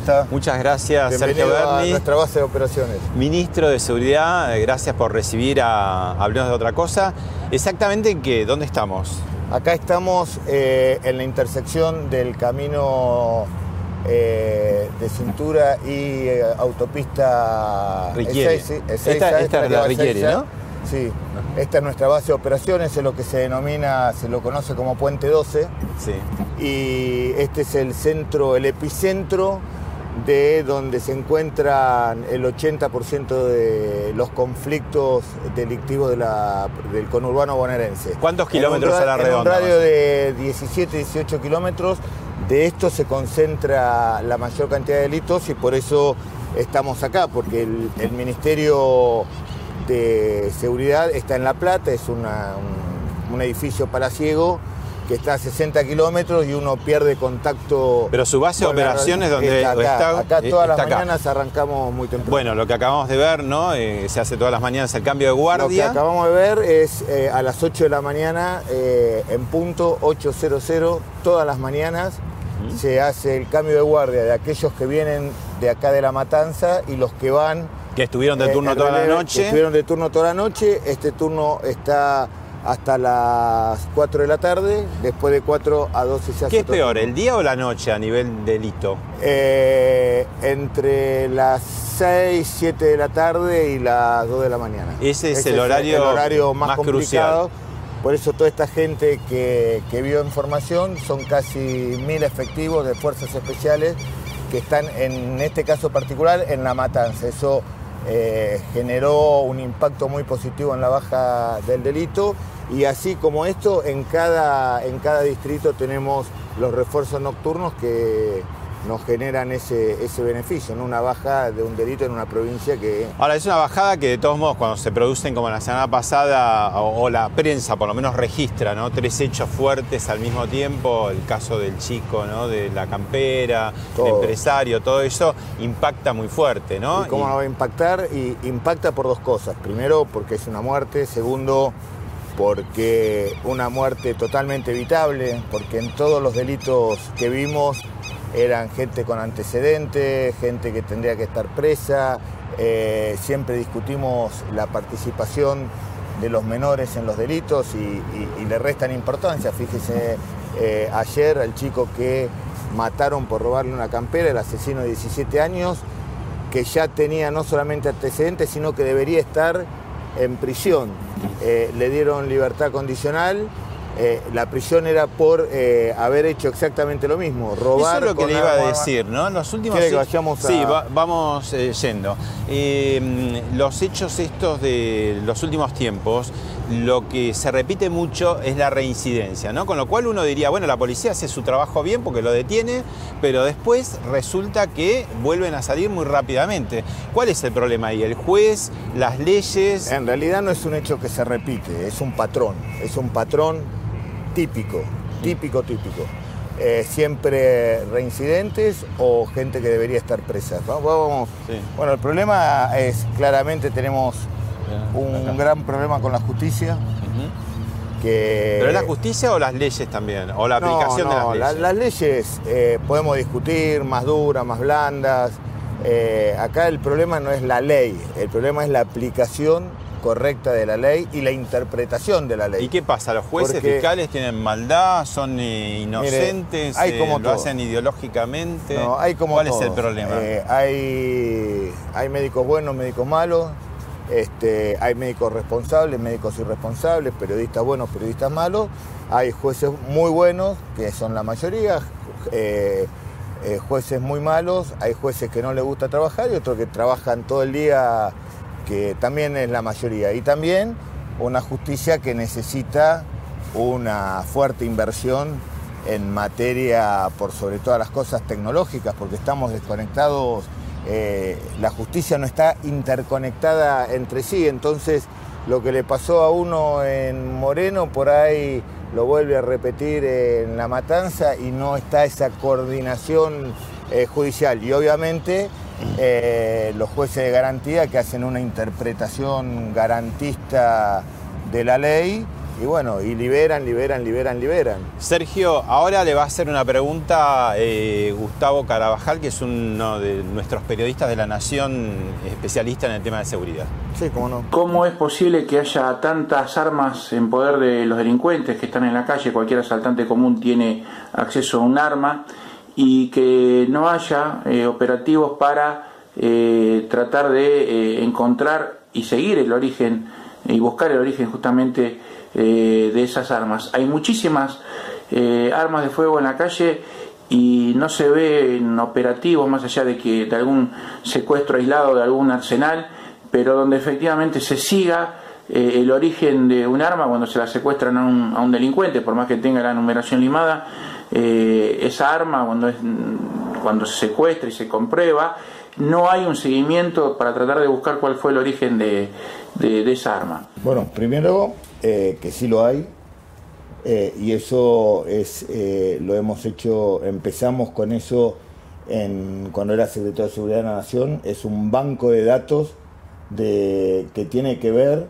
Está? Muchas gracias, Bienvenido Sergio a Berni, nuestra base de operaciones. ministro de Seguridad. eh, Gracias por recibir a Hablemos de otra cosa. Exactamente en qué, ¿dónde estamos? Acá estamos eh, en la intersección del camino eh, de cintura y eh, autopista Riquiere. Ezeiza- Esta- Ezeiza, esta es la a Riquiere, Ezeiza. ¿no? Sí, esta es nuestra base de operaciones, es lo que se denomina, se lo conoce como Puente 12 Sí. y este es el centro, el epicentro de donde se encuentran el 80% de los conflictos delictivos de la- del conurbano bonaerense. ¿Cuántos En un kilómetros a la En un redonda, radio de 17, 18 kilómetros. De esto se concentra la mayor cantidad de delitos y por eso estamos acá, porque el, el Ministerio de Seguridad está en La Plata, es una- un, un edificio palaciego que está a 60 kilómetros y uno pierde contacto. Pero su base de la operaciones, radio. ¿dónde está acá, está? acá Eh, todas está las acá. mañanas arrancamos muy temprano. Bueno, lo que acabamos de ver, ¿no? Eh, se hace todas las mañanas el cambio de Lo que guardia. acabamos de ver es eh, a las 8 de la mañana, eh, en punto 800, todas las mañanas se hace el cambio de guardia de aquellos que vienen de acá de la matanza y los que van. Que estuvieron de eh, turno toda la noche. Estuvieron de turno toda la noche. Este turno está hasta las 4 de la tarde. Después de 4 a 12 se hace ¿Qué es otro peor, el día o la noche a nivel delito? Eh, entre las 6, 7 de la tarde y las 2 de la mañana. Ese es el horario el horario más, más complicado. Por eso toda esta gente que, que vio información son casi mil efectivos de fuerzas especiales que están en este caso particular en la matanza. Eso eh, generó un impacto muy positivo en la baja del delito. Y así como esto, en cada, en cada distrito tenemos los refuerzos nocturnos que nos generan ese, ese beneficio, ¿no? una baja de un delito en una provincia que Ahora, es una bajada que de todos modos cuando se producen como la semana pasada o, o la prensa por lo menos registra, ¿no? Tres hechos fuertes al mismo tiempo, el caso del chico, ¿no? De la campera, Todo. el empresario, todo eso impacta muy fuerte, ¿no? ¿Y cómo Y- va a impactar? Y impacta por dos cosas. Primero, porque es una muerte. Segundo, porque una muerte totalmente evitable, porque en todos los delitos que vimos eran gente con antecedentes, gente que tendría que estar presa. Eh, siempre discutimos la participación de los menores en los delitos y, le restan importancia. Fíjese, eh, ayer al chico que mataron por robarle una campera, el asesino de 17 años, que ya tenía no solamente antecedentes, sino que debería estar en prisión. Eh, le dieron libertad condicional. Eh, la prisión era por eh, haber hecho exactamente lo mismo, robar. Eso es lo que le iba a decir, ¿no? Los últimos ¿Quiere que vayamos a- Sí, va- vamos eh, yendo. Eh, los hechos estos de los últimos tiempos, lo que se repite mucho es la reincidencia, ¿no? Con lo cual uno diría, bueno, la policía hace su trabajo bien porque lo detiene, pero después resulta que vuelven a salir muy rápidamente. ¿Cuál es el problema ahí? ¿El juez? ¿Las leyes? En realidad no es un hecho que se repite, es un patrón, es un patrón típico, típico, típico. Eh, siempre reincidentes o gente que debería estar presa. Va- Vamos. Sí. Bueno, el problema es claramente tenemos un Acá. gran problema con la justicia. Que... ¿Pero es la justicia o las leyes también? ¿O la aplicación de las leyes? las leyes eh, podemos discutir, más duras, más blandas. Eh, acá el problema no es la ley, el problema es la aplicación correcta de la ley y la interpretación de la ley. ¿Y qué pasa? ¿Los jueces fiscales tienen maldad? ¿Son inocentes? hay como ¿Lo hacen ideológicamente? No, hay como ¿Cuál es el problema? hay, hay médicos buenos, médicos malos, este, hay médicos responsables, médicos irresponsables, periodistas buenos, periodistas malos. Hay jueces muy buenos, que son la mayoría, eh, eh, jueces muy malos, hay jueces que no les gusta trabajar y otros que trabajan todo el día, que también es la mayoría. Y también una justicia que necesita una fuerte inversión en materia, por sobre todas las cosas tecnológicas, porque estamos desconectados eh, la justicia no está interconectada entre sí, entonces lo que le pasó a uno en Moreno por ahí lo vuelve a repetir en La Matanza y no está esa coordinación eh, judicial. Y obviamente eh, los jueces de garantía que hacen una interpretación garantista de la ley y bueno, y liberan, liberan, liberan, liberan. Sergio, ahora le va a hacer una pregunta eh, Gustavo Carabajal, que es uno de nuestros periodistas de la Nación, especialista en el tema de seguridad. Sí, cómo no. ¿Cómo es posible que haya tantas armas en poder de los delincuentes que están en la calle? Cualquier asaltante común tiene acceso a un arma y que no haya eh, operativos para eh, tratar de encontrar y seguir el origen y buscar el origen justamente eh, de esas armas. Hay muchísimas eh, armas de fuego en la calle y no se ve en operativos más allá de que de algún secuestro aislado de algún arsenal, pero donde efectivamente se siga eh, el origen de un arma cuando se la secuestran a un, a un delincuente, por más que tenga la numeración limada, esa arma cuando, es, cuando se secuestra y se comprueba, no hay un seguimiento para tratar de buscar cuál fue el origen de, de esa arma. Bueno, primero eh, que sí lo hay, eh, y eso es, eh, lo hemos hecho, empezamos con eso en, cuando era secretario de Seguridad de la Nación, es un banco de datos de, que tiene que ver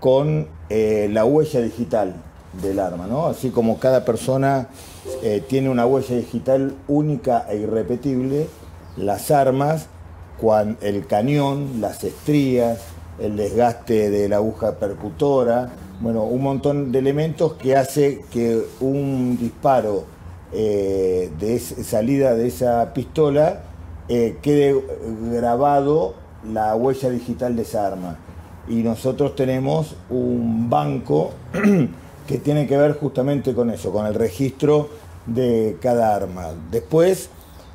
con la huella digital del arma, ¿no? Así como cada persona tiene una huella digital única e irrepetible, las armas, el cañón, las estrías, el desgaste de la aguja percutora, bueno, un montón de elementos que hace que un disparo eh, de salida de esa pistola eh, quede grabado la huella digital de esa arma. Y nosotros tenemos un banco que tiene que ver justamente con eso, con el registro de cada arma. Después,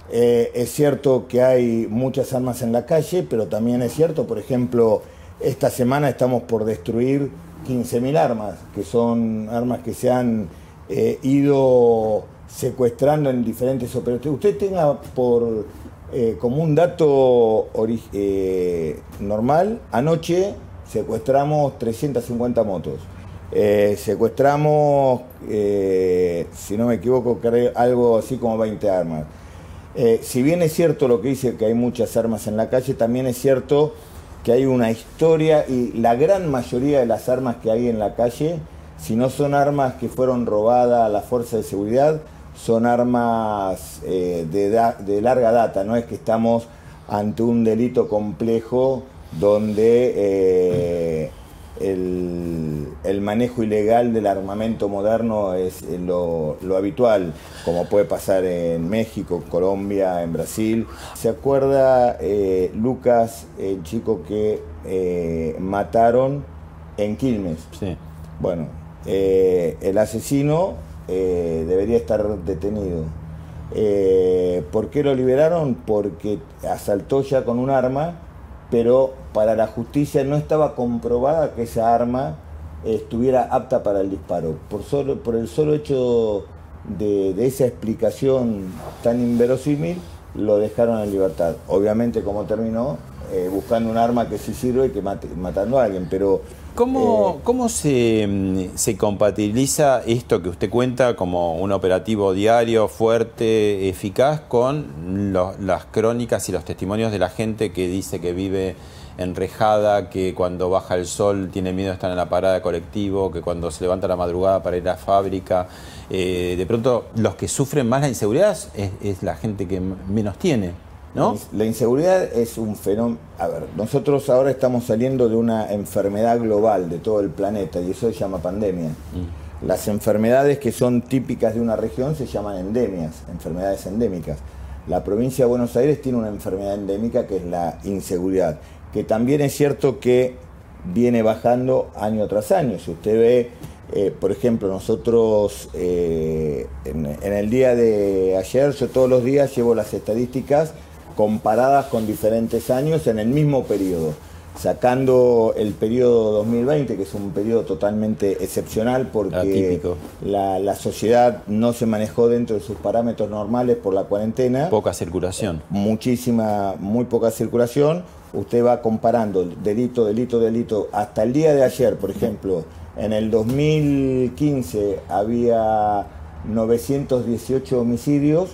eh, es cierto que hay muchas armas en la calle, pero también es cierto, por ejemplo, esta semana estamos por destruir 15.000 armas, que son armas que se han eh, ido secuestrando en diferentes operaciones. Usted tenga por eh, como un dato normal, anoche secuestramos 350 motos. Secuestramos, si no me equivoco, algo así como 20 armas. si bien es cierto lo que dice que hay muchas armas en la calle, también es cierto que hay una historia y la gran mayoría de las armas que hay en la calle, si no son armas que fueron robadas a la fuerza de seguridad, son armas eh, de, larga data, no es que estamos ante un delito complejo donde eh, el, manejo ilegal del armamento moderno es eh, lo, habitual, como puede pasar en México, Colombia, en Brasil. ¿Se acuerda eh, Lucas, el chico que eh, mataron en Quilmes? Sí. Bueno, el asesino debería estar detenido. ¿Por qué lo liberaron? Porque asaltó ya con un arma pero para la justicia no estaba comprobada que esa arma estuviera apta para el disparo. Por, solo, por el solo hecho de, esa explicación tan inverosímil, lo dejaron en libertad. Obviamente, como terminó, eh, buscando un arma que sí sirve que matando a alguien, pero... ¿Cómo, eh, mm, se, compatibiliza esto que usted cuenta como un operativo diario, fuerte, eficaz, con las crónicas y los testimonios de la gente que dice que vive enrejada, que cuando baja el sol tiene miedo de estar en la parada de colectivo, que cuando se levanta la madrugada para ir a la fábrica. Eh, de pronto, los que sufren más la inseguridad es, la gente que menos tiene. ¿No? La inseguridad es un fenómeno. A ver, nosotros ahora estamos saliendo de una enfermedad global de todo el planeta y eso se llama pandemia. Mm. Las enfermedades que son típicas de una región se llaman endemias, enfermedades endémicas. La provincia de Buenos Aires tiene una enfermedad endémica que es la inseguridad que también es cierto que viene bajando año tras año. Si usted ve, eh, por ejemplo, nosotros eh, en, el día de ayer, yo todos los días llevo las estadísticas comparadas con diferentes años en el mismo periodo, sacando el periodo 2020, que es un periodo totalmente excepcional porque la, la, sociedad no se manejó dentro de sus parámetros normales por la cuarentena. Poca circulación. Muchísima, muy poca circulación. Usted va comparando delito, delito, delito, hasta el día de ayer, por ejemplo, en el 2015 había 918 homicidios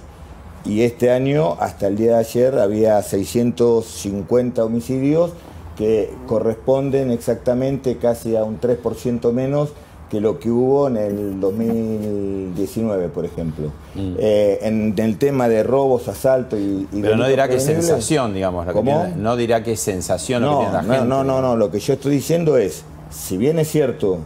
y este año, hasta el día de ayer, había 650 homicidios que corresponden exactamente casi a un 3% menos que lo que hubo en el 2019, por ejemplo. Mm. Eh, en, el tema de robos, asaltos y, Pero no dirá que es sensación, digamos. no dirá que es sensación no, lo que tiene la no, gente. No, no, no. Lo que yo estoy diciendo es, si bien es cierto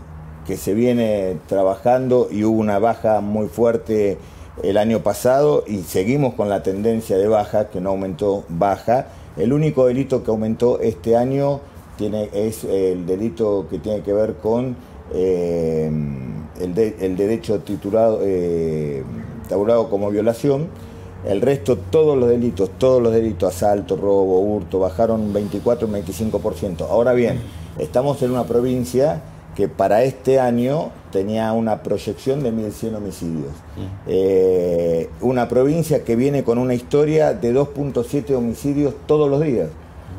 que se viene trabajando y hubo una baja muy fuerte el año pasado y seguimos con la tendencia de baja, que no aumentó, baja, el único delito que aumentó este año tiene, es el delito que tiene que ver con eh, el, derecho titulado, eh, tabulado como violación. El resto, todos los delitos, todos los delitos, asalto, robo, hurto, bajaron un 24, un 25%. Ahora bien, estamos en una provincia que para este año tenía una proyección de 1.100 homicidios. Eh, una provincia que viene con una historia de 2.7 homicidios todos los días.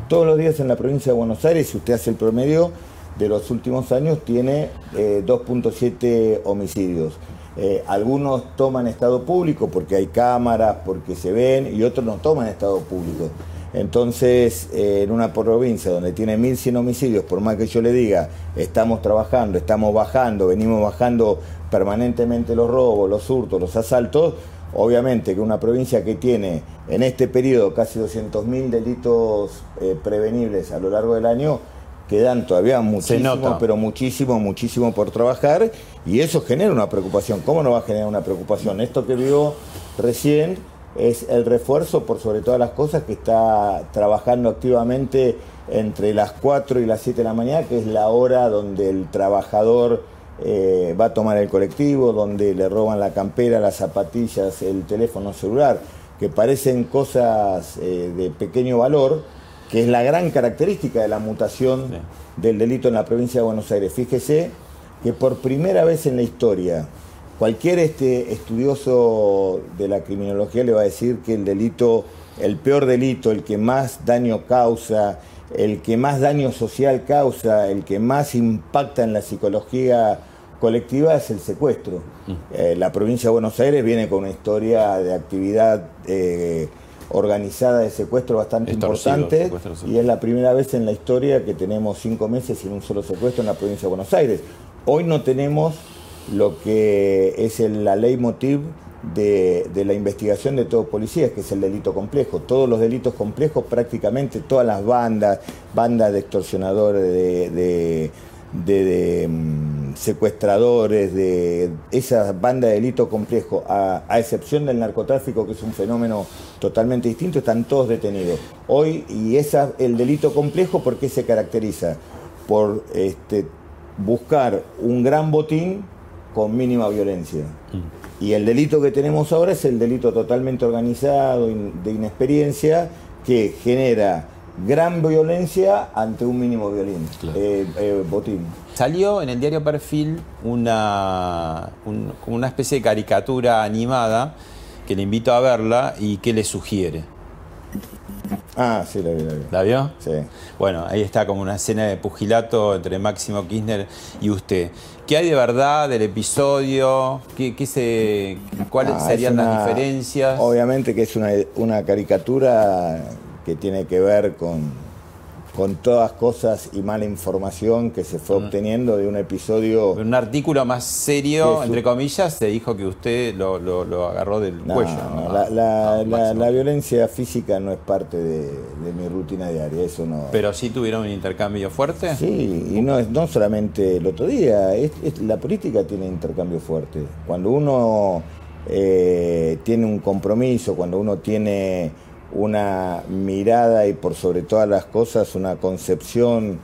Todos los días en la provincia de Buenos Aires, si usted hace el promedio, de los últimos años tiene 2.7 eh, homicidios. Eh, algunos toman estado público porque hay cámaras, porque se ven, y otros no toman estado público. Entonces, eh, en una provincia donde tiene 1.100 homicidios, por más que yo le diga, estamos trabajando, estamos bajando, venimos bajando permanentemente los robos, los hurtos, los asaltos, obviamente que una provincia que tiene en este periodo casi 200.000 delitos prevenibles a lo largo del año, quedan todavía muchísimo, pero muchísimo, muchísimo por trabajar y eso genera una preocupación. ¿Cómo no va a generar una preocupación? Esto que vio recién es el refuerzo por sobre todas las cosas que está trabajando activamente entre las 4 y las 7 de la mañana, que es la hora donde el trabajador eh, va a tomar el colectivo, donde le roban la campera, las zapatillas, el teléfono celular, que parecen cosas eh, de pequeño valor, que es la gran característica de la mutación del delito en la provincia de Buenos Aires. Fíjese que por primera vez en la historia, cualquier este estudioso de la criminología le va a decir que el delito, el peor delito, el que más daño causa, el que más daño social causa, el que más impacta en la psicología colectiva es el secuestro. Mm. Eh, la provincia de Buenos Aires viene con una historia de actividad eh, organizada de secuestro bastante importante y es la primera vez en la historia que tenemos cinco meses sin un solo secuestro en la provincia de Buenos Aires. Hoy no tenemos lo que es la ley motiv de, la investigación de todo policías, que es el delito complejo. Todos los delitos complejos, prácticamente todas las bandas, bandas de extorsionadores, de de, mm, secuestradores, de esa banda de delito complejo, a, excepción del narcotráfico, que es un fenómeno totalmente distinto, están todos detenidos. Hoy, y esa, el delito complejo, ¿por qué se caracteriza? Por este, buscar un gran botín con mínima violencia. Mm. Y el delito que tenemos ahora es el delito totalmente organizado, de inexperiencia, que genera gran violencia ante un mínimo violín, eh, eh, botín. Salió en el diario Perfil una, una especie de caricatura animada que le invito a verla y que le sugiere. Ah, sí, la vi, la vi. ¿La vio? Sí. Bueno, ahí está como una escena de pugilato entre Máximo Kirchner y usted. ¿Qué hay de verdad del episodio? ¿Qué, se, ¿Cuáles ah, serían las diferencias? Obviamente que es una, una caricatura que tiene que ver con, con todas cosas y mala información que se fue mm. obteniendo de un episodio. Un artículo más serio, entre comillas, se dijo que usted lo, agarró del cuello. No, la, violencia física no es parte de, mi rutina diaria, eso no. ¿Pero sí tuvieron un intercambio fuerte? Sí, y no, no solamente el otro día, la política tiene intercambio fuerte. Cuando uno eh, tiene un compromiso, cuando uno tiene una mirada y por sobre todas las cosas una concepción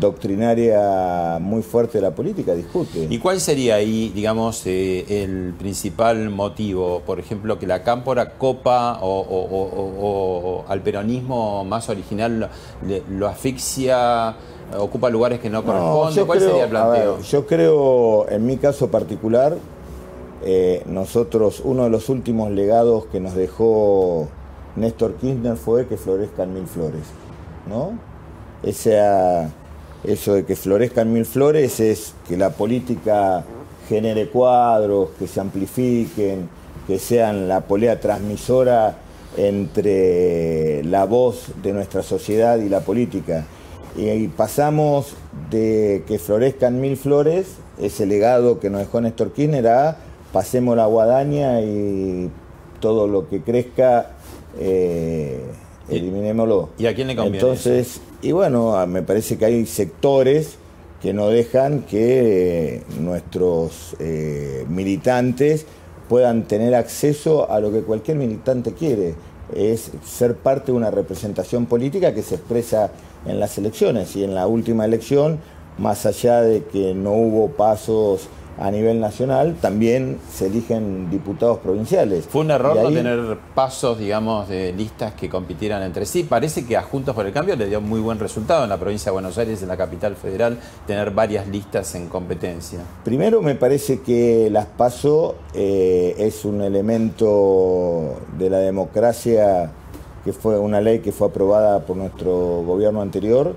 doctrinaria muy fuerte de la política, discute. ¿Y cuál sería ahí, digamos, eh, el principal motivo? Por ejemplo, que la cámpora copa o, al peronismo más original lo asfixia, ocupa lugares que no corresponden. ¿Cuál sería el planteo? yo creo, en mi caso particular, eh, nosotros, uno de los últimos legados que nos dejó Néstor Kirchner fue que florezcan mil flores, ¿no? eso de que florezcan mil flores es que la política genere cuadros, que se amplifiquen, que sean la polea transmisora entre la voz de nuestra sociedad y la política. Y, pasamos de que florezcan mil flores, ese legado que nos dejó Néstor Kirchner, a pasemos la guadaña y todo lo que crezca eh, eliminémoslo. ¿Y a quién le conviene? Entonces, y bueno, me parece que hay sectores que no dejan que nuestros eh, militantes puedan tener acceso a lo que cualquier militante quiere, es ser parte de una representación política que se expresa en las elecciones y en la última elección, más allá de que no hubo pasos a nivel nacional, también se eligen diputados provinciales. ¿Fue un error no tener pasos, digamos, de listas que compitieran entre sí? Parece que a Juntos por el Cambio le dio muy buen resultado en la provincia de Buenos Aires, en la capital federal, tener varias listas en competencia. Primero me parece que las PASO eh, es un elemento de la democracia que fue una ley que fue aprobada por nuestro gobierno anterior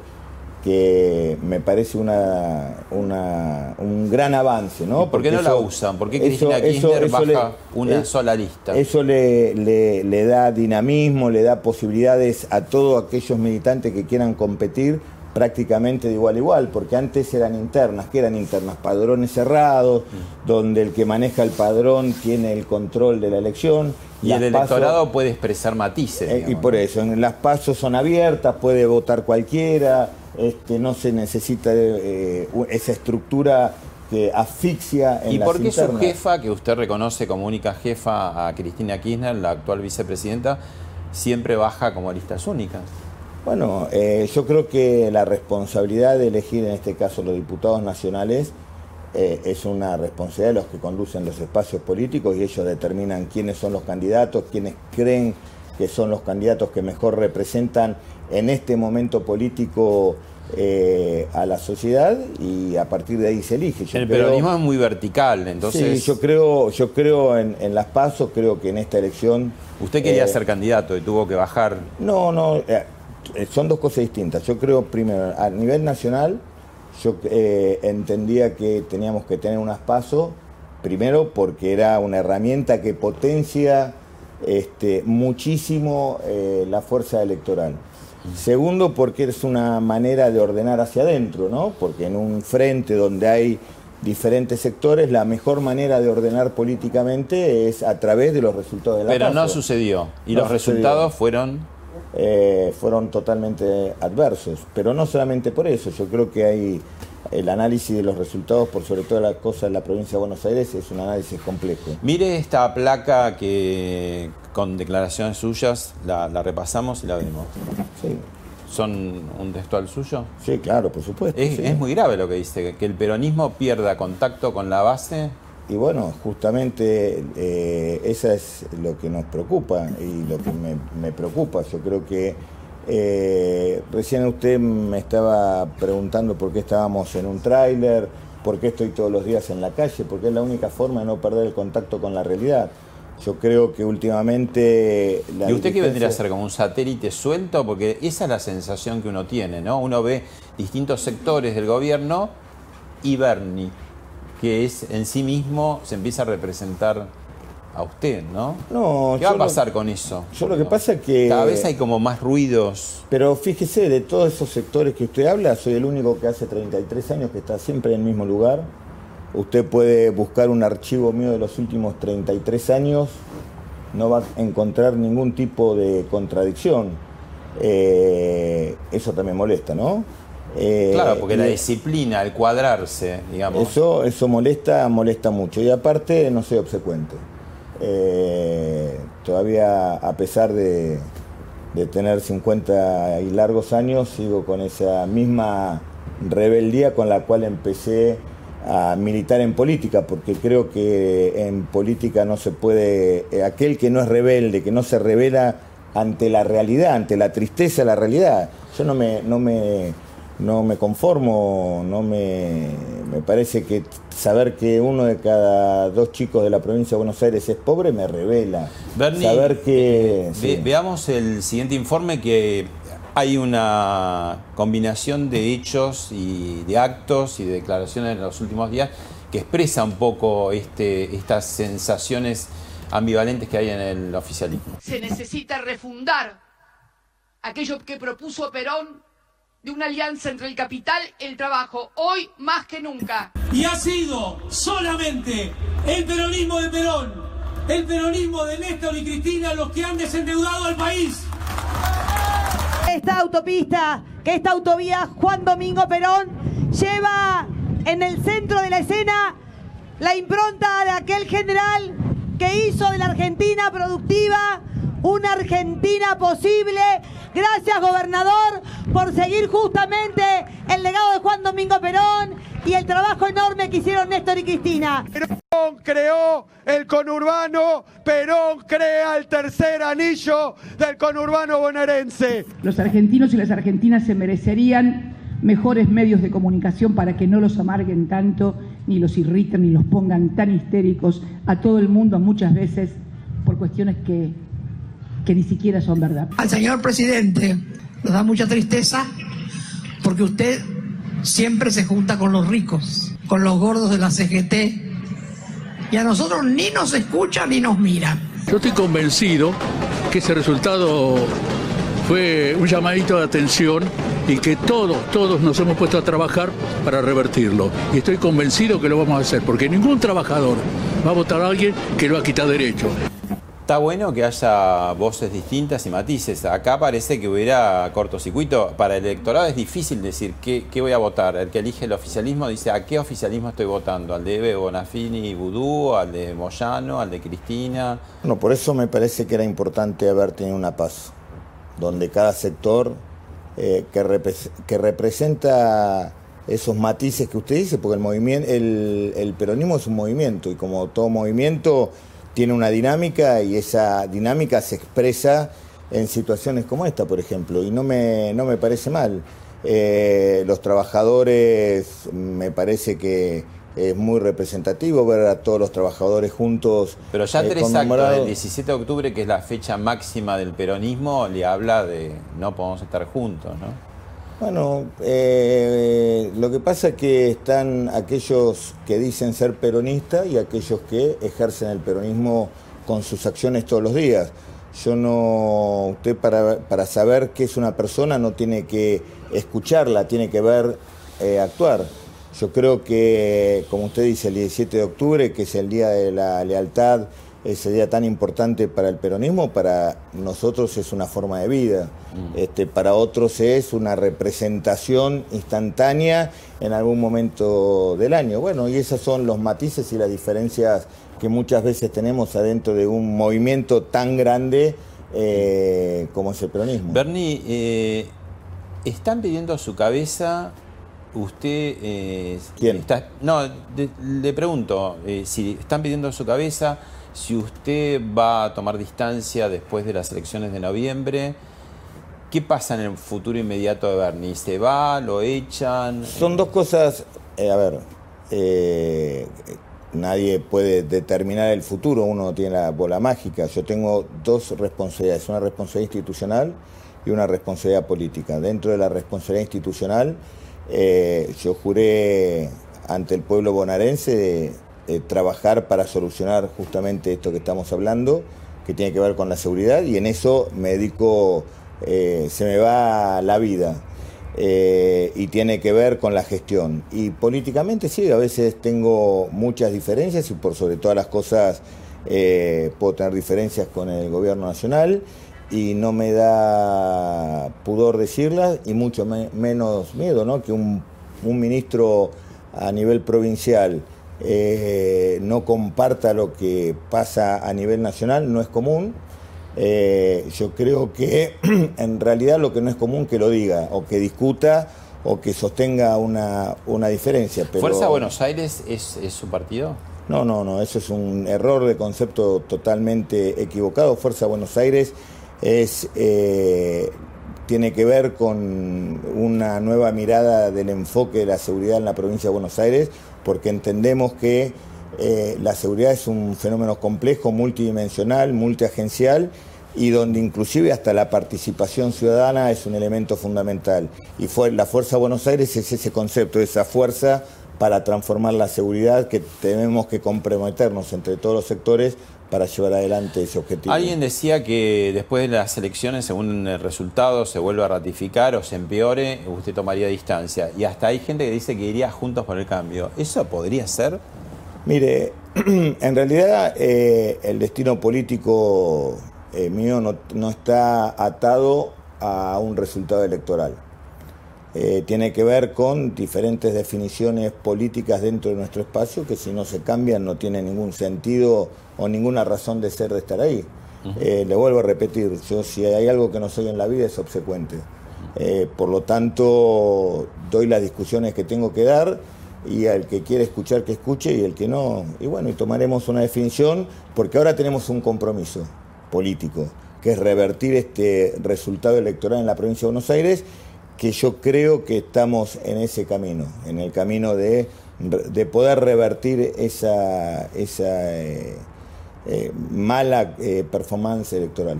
que me parece una, un gran avance. ¿no? por qué no la usan? ¿Por qué Cristina Kirchner baja una sola lista? Eso le, le, da dinamismo, le da posibilidades a todos aquellos militantes que quieran competir prácticamente de igual a igual, porque antes eran internas, que eran internas, padrones cerrados, mm. donde el que maneja el padrón tiene el control de la elección. Y el electorado puede expresar matices. Eh, y por eso, en las pasos son abiertas, puede votar cualquiera, este, no se necesita eh, esa estructura que asfixia en ¿Y por qué su jefa, que usted reconoce como única jefa a Cristina Kirchner, la actual vicepresidenta, siempre baja como listas únicas? Bueno, eh, yo creo que la responsabilidad de elegir en este caso los diputados nacionales eh, es una responsabilidad de los que conducen los espacios políticos y ellos determinan quiénes son los candidatos, quiénes creen que son los candidatos que mejor representan en este momento político eh, a la sociedad y a partir de ahí se elige. el peronismo es muy vertical, entonces... Sí, yo creo, yo creo en, las pasos, creo que en esta elección... Usted quería eh, ser candidato y tuvo que bajar... No, no, eh, son dos cosas distintas. Yo creo, primero, a nivel nacional, yo entendía que teníamos que tener unas pasos, primero porque era una herramienta que potencia este, muchísimo la fuerza electoral. Segundo, porque es una manera de ordenar hacia adentro, ¿no? Porque en un frente donde hay diferentes sectores, la mejor manera de ordenar políticamente es a través de los resultados de la Pero no sucedió. ¿Y los resultados fueron? Eh, fueron totalmente adversos. Pero no solamente por eso, yo creo que hay el análisis de los resultados, por sobre todo las cosas en la provincia de Buenos Aires, es un análisis complejo. Mire esta placa que con declaraciones suyas la, repasamos y la vemos. Sí. ¿Son un textual suyo? Sí, claro, por supuesto. Es, muy grave lo que dice, que el peronismo pierda contacto con la base. Y bueno, justamente eh, eso es lo que nos preocupa y lo que me preocupa. Yo creo que eh, recién usted me estaba preguntando por qué estábamos en un tráiler, por qué estoy todos los días en la calle, porque es la única forma de no perder el contacto con la realidad. Yo creo que últimamente... ¿Y usted qué vendría a ser como un satélite suelto? Porque esa es la sensación que uno tiene, ¿no? Uno ve distintos sectores del gobierno y Bernie, que es en sí mismo, se empieza a representar a usted, ¿no? No, ¿Qué va a lo- pasar con eso? yo lo que pasa es que- Cada vez hay como más ruidos. Pero fíjese, de todos esos sectores que usted habla, soy el único que hace 33 años que está siempre en el mismo lugar. Usted puede buscar un archivo mío de los últimos 33 años, no va a encontrar ningún tipo de contradicción. Eh, eso también molesta, ¿no? Eh, Claro, porque la disciplina, el cuadrarse, digamos. Eso, eso molesta, molesta mucho. Y aparte no soy obsecuente. Eh, todavía, a pesar de, de tener 50 y largos años, sigo con esa misma rebeldía con la cual empecé a militar en política, porque creo que en política no se puede, eh, aquel que no es rebelde, que no se revela ante la realidad, ante la tristeza de la realidad. Yo no me, no me, no me conformo, no me, me parece que saber que uno de cada dos chicos de la provincia de Buenos Aires es pobre me revela. Bernie, saber que... Sí. veamos el siguiente informe que hay una combinación de hechos y de actos y de declaraciones en los últimos días que expresa un poco este, estas sensaciones ambivalentes que hay en el oficialismo. se necesita refundar aquello que propuso Perón de una alianza entre el capital y el trabajo, hoy más que nunca. Y ha sido solamente el peronismo de Perón, el peronismo de Néstor y Cristina los que han desendeudado al país. Esta autopista, que esta autovía Juan Domingo Perón lleva en el centro de la escena la impronta de aquel general que hizo de la Argentina productiva una Argentina posible. Gracias, gobernador, por seguir justamente el legado de Juan Domingo Perón y el trabajo enorme que hicieron Néstor y Cristina. Perón creó el conurbano, Perón crea el tercer anillo del conurbano bonaerense. Los argentinos y las argentinas se merecerían mejores medios de comunicación para que no los amarguen tanto, ni los irriten, ni los pongan tan histéricos a todo el mundo muchas veces por cuestiones que, que ni siquiera son verdad. Al señor presidente nos da mucha tristeza porque usted siempre se junta con los ricos, con los gordos de la CGT y a nosotros ni nos escucha ni nos mira. Yo estoy convencido que ese resultado fue un llamadito de atención y que todos, todos nos hemos puesto a trabajar para revertirlo. Y estoy convencido que lo vamos a hacer, porque ningún trabajador va a votar a alguien que lo ha quitado derecho. Está bueno que haya voces distintas y matices. Acá parece que hubiera cortocircuito. Para el electorado es difícil decir qué, voy a votar. El que elige el oficialismo dice a qué oficialismo estoy votando. ¿Al de Eve Bonafini y Vudú? ¿Al de Moyano? ¿Al de Cristina? Bueno, por eso me parece que era importante haber tenido una paz, donde cada sector eh, que, repres- que representa esos matices que usted dice, porque el movimiento, el peronismo es un movimiento y como todo movimiento tiene una dinámica y esa dinámica se expresa en situaciones como esta, por ejemplo, y no me, no me parece mal. Eh, los trabajadores, me parece que es muy representativo ver a todos los trabajadores juntos. Pero ya eh, tres actos del 17 de octubre, que es la fecha máxima del peronismo, le habla de no podemos estar juntos, ¿no? Bueno, eh, lo que pasa es que están aquellos que dicen ser peronistas y aquellos que ejercen el peronismo con sus acciones todos los días. Yo no, usted para, para saber qué es una persona no tiene que escucharla, tiene que ver eh, actuar. Yo creo que, como usted dice, el 17 de octubre, que es el Día de la Lealtad, ese día tan importante para el peronismo, para nosotros es una forma de vida. Este, para otros es una representación instantánea en algún momento del año. Bueno, y esos son los matices y las diferencias que muchas veces tenemos adentro de un movimiento tan grande eh, como es el peronismo. Bernie, eh, están pidiendo a su cabeza, usted... eh, ¿Quién? está- no, le pregunto, eh, si están pidiendo a su cabeza si usted va a tomar distancia después de las elecciones de noviembre. ¿Qué pasa en el futuro inmediato de Bernie? ¿Se va? ¿Lo echan? Son dos cosas, eh, a ver, eh, nadie puede determinar el futuro, uno no tiene la bola mágica. Yo tengo dos responsabilidades, una responsabilidad institucional y una responsabilidad política. Dentro de la responsabilidad institucional, eh, yo juré ante el pueblo bonaerense de eh, trabajar para solucionar justamente esto que estamos hablando, que tiene que ver con la seguridad, y en eso me dedico, eh, se me va la vida. Eh, y tiene que ver con la gestión. Y políticamente sí, a veces tengo muchas diferencias y por sobre todas las cosas puedo tener diferencias con el gobierno nacional y no me da pudor decirlas y mucho menos miedo, ¿no? Que un, un ministro a nivel provincial eh, no comparta lo que pasa a nivel nacional, no es común. Eh, yo creo que en realidad lo que no es común que lo diga o que discuta o que sostenga una, una diferencia. ¿Fuerza Buenos Aires es, es su partido? No, no, no, eso es un error de concepto totalmente equivocado. Fuerza Buenos Aires es eh, tiene que ver con una nueva mirada del enfoque de la seguridad en la provincia de Buenos Aires, porque entendemos que eh, la seguridad es un fenómeno complejo, multidimensional, multiagencial y donde inclusive hasta la participación ciudadana es un elemento fundamental. Y fue, la Fuerza Buenos Aires es ese concepto, esa fuerza para transformar la seguridad que tenemos que comprometernos entre todos los sectores para llevar adelante ese objetivo. Alguien decía que después de las elecciones, según el resultado, se vuelva a ratificar o se empeore, usted tomaría distancia. Y hasta hay gente que dice que iría juntos por el cambio. ¿Eso podría ser? Mire, en realidad eh, el destino político eh, mío no está atado a un resultado electoral. Eh, tiene que ver con diferentes definiciones políticas dentro de nuestro espacio que si no se cambian no tiene ningún sentido o ninguna razón de ser de estar ahí. Eh, le vuelvo a repetir, yo si hay algo que no soy en la vida es obsecuente. Eh, por lo tanto, doy las discusiones que tengo que dar y al que quiere escuchar que escuche y el que no. Y bueno, y tomaremos una definición porque ahora tenemos un compromiso político, que es revertir este resultado electoral en la provincia de Buenos Aires que yo creo que estamos en ese camino, en el camino de, de poder revertir esa, esa eh, eh, mala eh, performance electoral.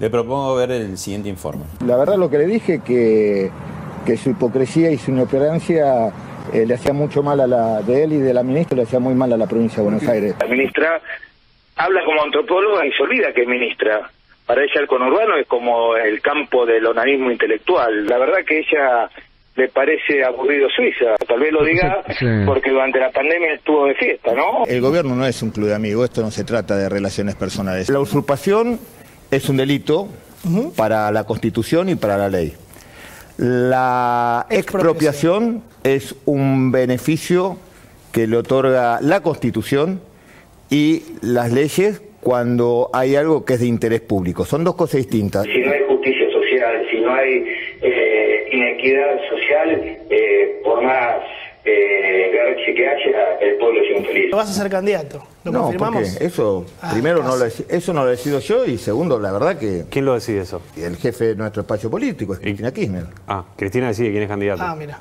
Le propongo ver el siguiente informe. La verdad lo que le dije que, que su hipocresía y su inoperancia le hacía mucho mal a la de él y de la ministra, le hacía muy mal a la provincia de Buenos Aires. La ministra habla como antropóloga y se olvida que es ministra para ella el conurbano es como el campo del onanismo intelectual. La verdad que ella le parece aburrido Suiza. Tal vez lo diga porque durante la pandemia estuvo de fiesta, ¿no? El gobierno no es un club de amigos, esto no se trata de relaciones personales. La usurpación es un delito para la Constitución y para la ley. La expropiación es un beneficio que le otorga la Constitución y las leyes cuando hay algo que es de interés público. Son dos cosas distintas. Si no hay justicia social, si no hay eh, inequidad social, eh, por más eh, que haya, el pueblo es infeliz. No vas a ser candidato, ¿lo no, confirmamos? Porque eso, ah, primero, no lo, eso no lo decido yo y segundo, la verdad que... ¿Quién lo decide eso? El jefe de nuestro espacio político es Cristina Kirchner. Ah, Cristina decide quién es candidato. Ah, mira.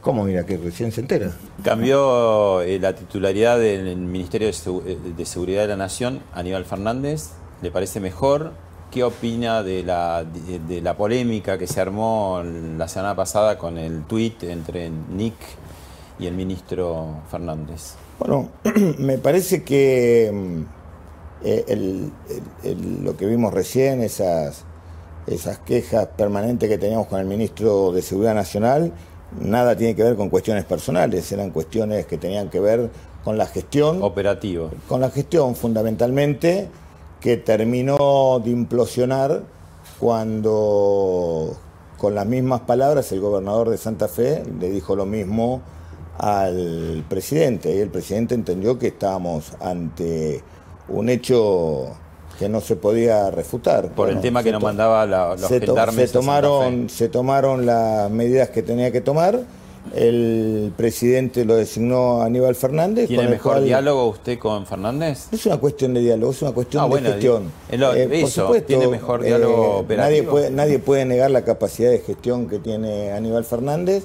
¿Cómo mira que recién se entera? Cambió eh, la titularidad del Ministerio eh, de, Seguridad de la Nación, Aníbal Fernández. ¿Le parece mejor? ¿Qué opina de la, de, la polémica que se armó la semana pasada con el tuit entre Nick y el ministro Fernández? Bueno, me parece que mm, eh, lo que vimos recién, esas, esas quejas permanentes que teníamos con el ministro de Seguridad Nacional, nada tiene que ver con cuestiones personales, eran cuestiones que tenían que ver con la gestión. Operativo. Con la gestión fundamentalmente, que terminó de implosionar cuando, con las mismas palabras, el gobernador de Santa Fe le dijo lo mismo al presidente, y el presidente entendió que estábamos ante un hecho que no se podía refutar. Por el tema que nos mandaba la, los se, se tomaron, se tomaron las medidas que tenía que tomar. El presidente lo designó Aníbal Fernández. ¿Tiene mejor diálogo usted con Fernández? No es una cuestión de diálogo, es una cuestión ah, de gestión. Eh, por supuesto, tiene mejor diálogo eh, Nadie puede, nadie puede negar la capacidad de gestión que tiene Aníbal Fernández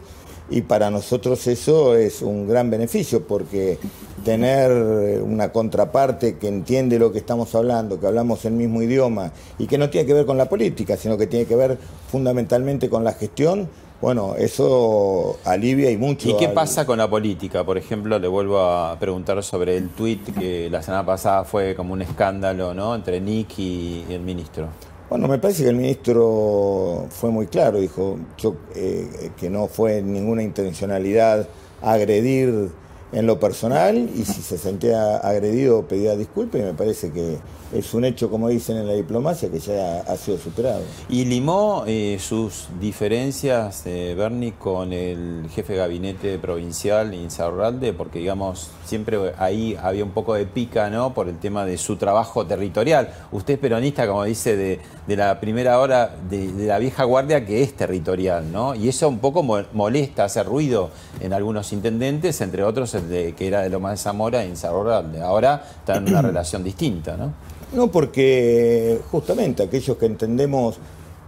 y para nosotros eso es un gran beneficio porque tener una contraparte que entiende lo que estamos hablando, que hablamos el mismo idioma y que no tiene que ver con la política, sino que tiene que ver fundamentalmente con la gestión, Bueno, eso alivia y mucho. ¿Y qué al- pasa con la política? Por ejemplo, le vuelvo a preguntar sobre el tuit que la semana pasada fue como un escándalo, ¿no? Entre Nick y el ministro. Bueno, me parece que el ministro fue muy claro, dijo yo, eh, que no fue ninguna intencionalidad agredir en lo personal y si se sentía agredido pedía disculpas y me parece que es un hecho, como dicen en la diplomacia, que ya ha sido superado. ¿Y limó eh, sus diferencias, eh, Bernie, con el jefe de gabinete provincial, Insaurralde? Porque, digamos, siempre ahí había un poco de pica, ¿no? Por el tema de su trabajo territorial. Usted es peronista, como dice, de, de la primera hora de, la vieja guardia, que es territorial, ¿no? Y eso un poco mo- molesta, hace ruido en algunos intendentes, entre otros de, que era de Loma de Zamora e Insaurralde. Ahora está en una relación distinta, ¿no? No, porque justamente aquellos que entendemos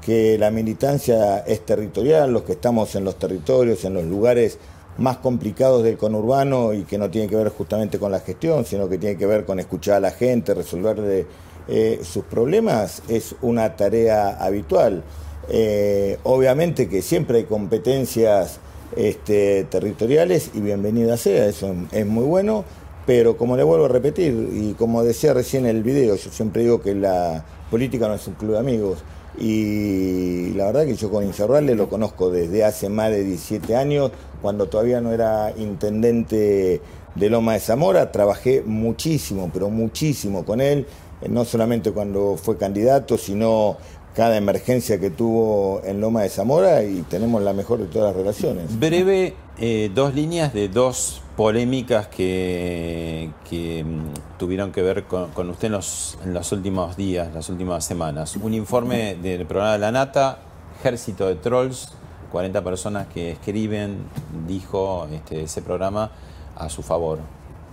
que la militancia es territorial, los que estamos en los territorios, en los lugares más complicados del conurbano y que no tiene que ver justamente con la gestión, sino que tiene que ver con escuchar a la gente, resolverle eh, sus problemas, es una tarea habitual. Eh, obviamente que siempre hay competencias este, territoriales y bienvenida sea, eso es muy bueno, pero como le vuelvo a repetir, y como decía recién en el video, yo siempre digo que la política no es un club de amigos. Y la verdad que yo con Incerralde lo conozco desde hace más de 17 años, cuando todavía no era intendente de Loma de Zamora, trabajé muchísimo, pero muchísimo con él, eh, no solamente cuando fue candidato, sino cada emergencia que tuvo en Loma de Zamora y tenemos la mejor de todas las relaciones. Breve, eh, dos líneas de dos polémicas que, mm, tuvieron que ver con, usted en los, en los últimos días, las últimas semanas. Un informe del programa de la Nata, Ejército de Trolls, 40 personas que escriben, dijo este, ese programa, a su favor.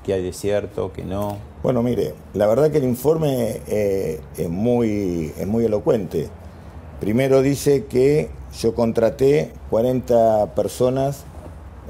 ¿Qué hay de cierto, qué no? Bueno, mire, la verdad que el informe eh, es, muy, es muy elocuente. Primero dice que yo contraté 40 personas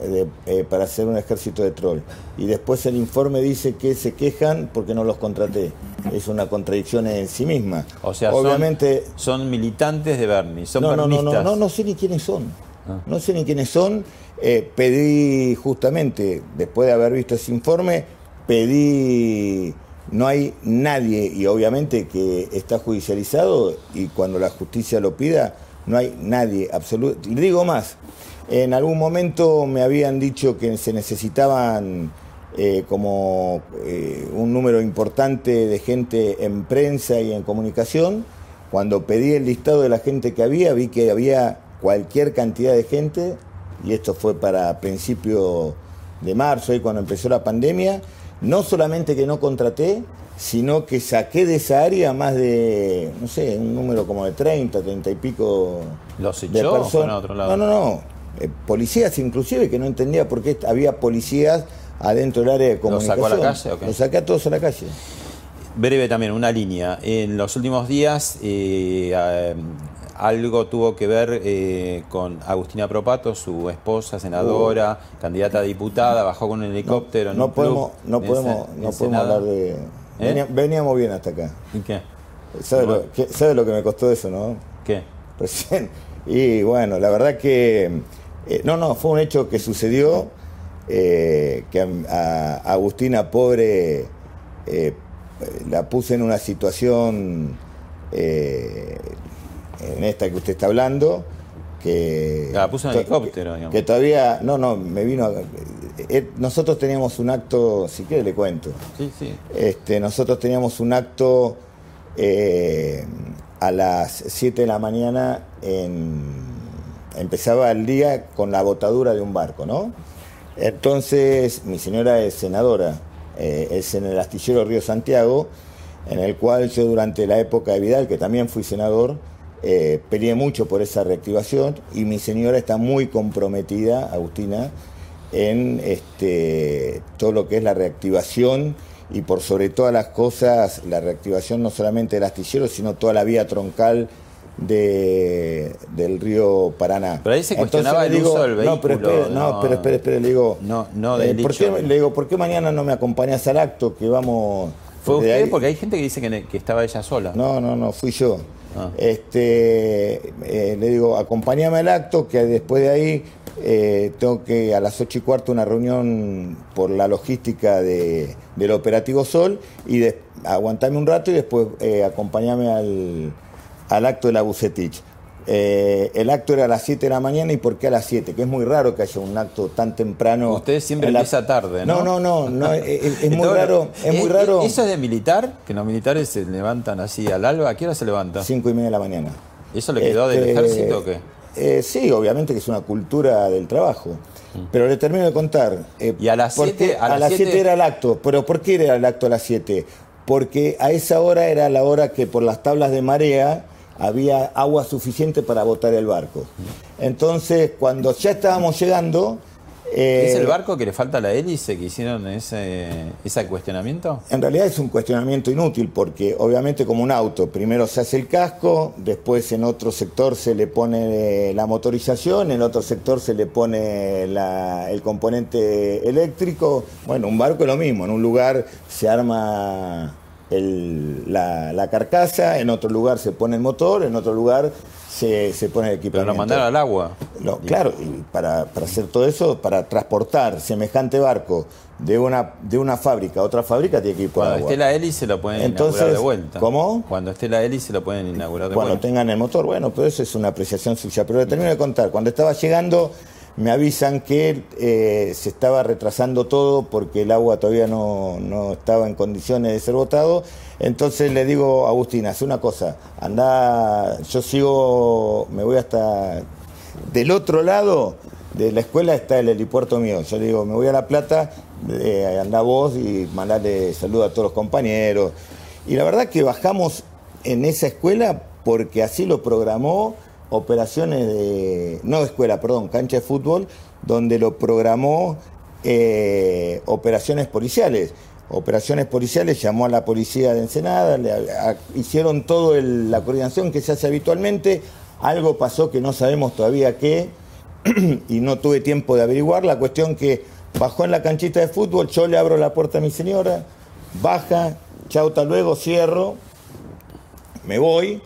eh, de- eh, para hacer un ejército de troll. Y después el informe dice que se quejan porque no los contraté. Es una contradicción en sí misma. O sea, obviamente son, militantes de Bernie, son no, no, no, no, no, no sé ni quiénes son. Ah. No sé ni quiénes son. Eh, pedí justamente, después de haber visto ese informe, pedí, no hay nadie, y obviamente que está judicializado, y cuando la justicia lo pida, no hay nadie, absoluto. Digo más, en algún momento me habían dicho que se necesitaban eh, como eh, un número importante de gente en prensa y en comunicación. Cuando pedí el listado de la gente que había, vi que había cualquier cantidad de gente, y esto fue para principio de marzo, y cuando empezó la pandemia, no solamente que no contraté, sino que saqué de esa área más de, no sé, un número como de 30, 30 y pico ¿Los de echó o personas. fueron a otro lado? No, no, no. Eh, policías inclusive que no entendía por qué había policías adentro del área de ¿Los comunicación. sacó a la calle o qué? Los saqué a todos a la calle. Breve también, una línea. En los últimos días eh, algo tuvo que ver eh, con Agustina Propato, su esposa, senadora, candidata a diputada, bajó con un helicóptero. Uh. No un club podemos, no de podemos, no en podemos hablar de. Venía- veníamos bien hasta acá. ¿Y qué? ¿Sabe, Bueno. lo, qué- sabe lo que me costó eso, no? ¿Qué? Recién. Y bueno, la verdad que. eh, no, no, fue un hecho que sucedió. eh, que a, a Agustina, pobre, eh, la puse en una situación. eh, en esta que usted está hablando. Que, La puso en helicóptero, que- digamos. que todavía. No, no, me vino. a- eh, nosotros teníamos un acto, si quiere le cuento. Sí, sí. Este, nosotros teníamos un acto eh, a las 7 de la mañana en- empezaba el día con la botadura de un barco, ¿no? Entonces, mi señora es senadora, eh, es en el astillero Río Santiago, en el cual yo durante la época de Vidal, que también fui senador, eh, peleé mucho por esa reactivación y mi señora está muy comprometida, Agustina, en este, todo lo que es la reactivación y por sobre todas las cosas, la reactivación no solamente del astillero, sino toda la vía troncal de, del río Paraná. Pero ahí se Entonces cuestionaba le el uso del No, pero espere, no, no- pero espere, espere, le digo. No, no eh, ¿por qué, le digo, ¿por qué mañana no me acompañas al acto que vamos... ¿Fue usted? ahí- Porque hay gente que dice que, que estaba ella sola. No, no, no, fui yo. Ah. Este, eh, le digo, acompáñame al acto, que después de ahí eh, tengo que a las ocho y cuarto una reunión por la logística de- del operativo Sol y de- aguantame un rato y después eh, al, al acto de la Bucetich. Eh, el acto era a las 7 de la mañana y ¿por qué a las 7? Que es muy raro que haya un acto tan temprano. Usted siempre la- empieza tarde, ¿no? No, no, no, no, es, es- es muy raro, es muy ¿eh, raro. ¿Eso es de militar? Que los militares se levantan así al alba. ¿A qué hora se levanta? Cinco y media de la mañana. ¿Eso le quedó del Este, ejército o qué? Eh, sí, obviamente que es una cultura del trabajo. Pero le termino de contar. eh, Y a las porque siete- a a las las siete- 7 era el acto. ¿Pero por qué era el acto a las 7? Porque a esa hora era la hora que por las tablas de marea había agua suficiente para botar el barco. Entonces, cuando ya estábamos llegando... eh, ¿Es el barco que le falta la hélice que hicieron ese, ese cuestionamiento? En realidad es un cuestionamiento inútil porque obviamente como un auto, primero se hace el casco, después en otro sector se le pone eh, la motorización, en otro sector se le pone la- el componente eléctrico. Bueno, un barco es lo mismo, en un lugar se arma el- la, la carcasa, en otro lugar se pone el motor, en otro lugar se, se pone el equipamiento. lo mandaron al agua. No, claro, y para, para hacer todo eso, para transportar semejante barco de una, de una fábrica a otra fábrica, tiene que ir por Cuando agua. esté la hélice lo pueden Entonces, inaugurar de vuelta. ¿cómo? Cuando esté la hélice lo pueden inaugurar de Cuando vuelta. tengan el motor, bueno, pero eso es una apreciación suya. Pero le termino de contar, cuando estaba llegando me avisan que eh, se estaba retrasando todo porque el agua todavía no, no estaba en condiciones de ser botado. Entonces le digo, Agustín, haz una cosa, anda, yo sigo, me voy hasta del otro lado de la escuela está el helipuerto mío. Yo le digo, me voy a La Plata, eh, anda vos y mandale saludo a todos los compañeros. Y la verdad que bajamos en esa escuela porque así lo programó operaciones de, no de escuela, perdón, cancha de fútbol, donde lo programó eh, operaciones policiales. Operaciones policiales llamó a la policía de Ensenada, le- hicieron toda la coordinación que se hace habitualmente. Algo pasó que no sabemos todavía qué y no tuve tiempo de averiguar. La cuestión que bajó en la canchita de fútbol, yo le abro la puerta a mi señora, baja, chau, hasta luego, cierro, me voy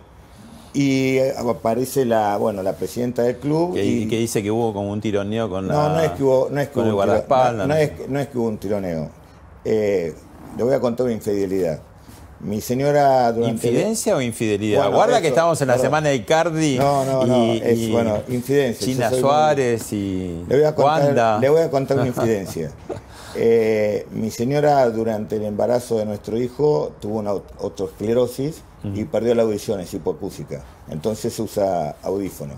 y aparece la, bueno, la presidenta del club. Que, y, que dice que hubo como un tironeo con la. no, no es que hubo, no es que hubo un no, no es, no es que hubo un tironeo. Eh, le voy a contar una infidelidad. Mi señora durante ¿Infidencia o infidelidad? Bueno, Guarda eso, que estamos en la perdón. semana de Icardi. No, no, no, y, es, y bueno, infidencia. China muy- Suárez y Le voy a contar, Wanda. le voy a contar una infidencia. Eh, mi señora durante el embarazo de nuestro hijo tuvo una aut- autoesclerosis y perdió la audición, es hipoacúsica. Entonces usa audífono,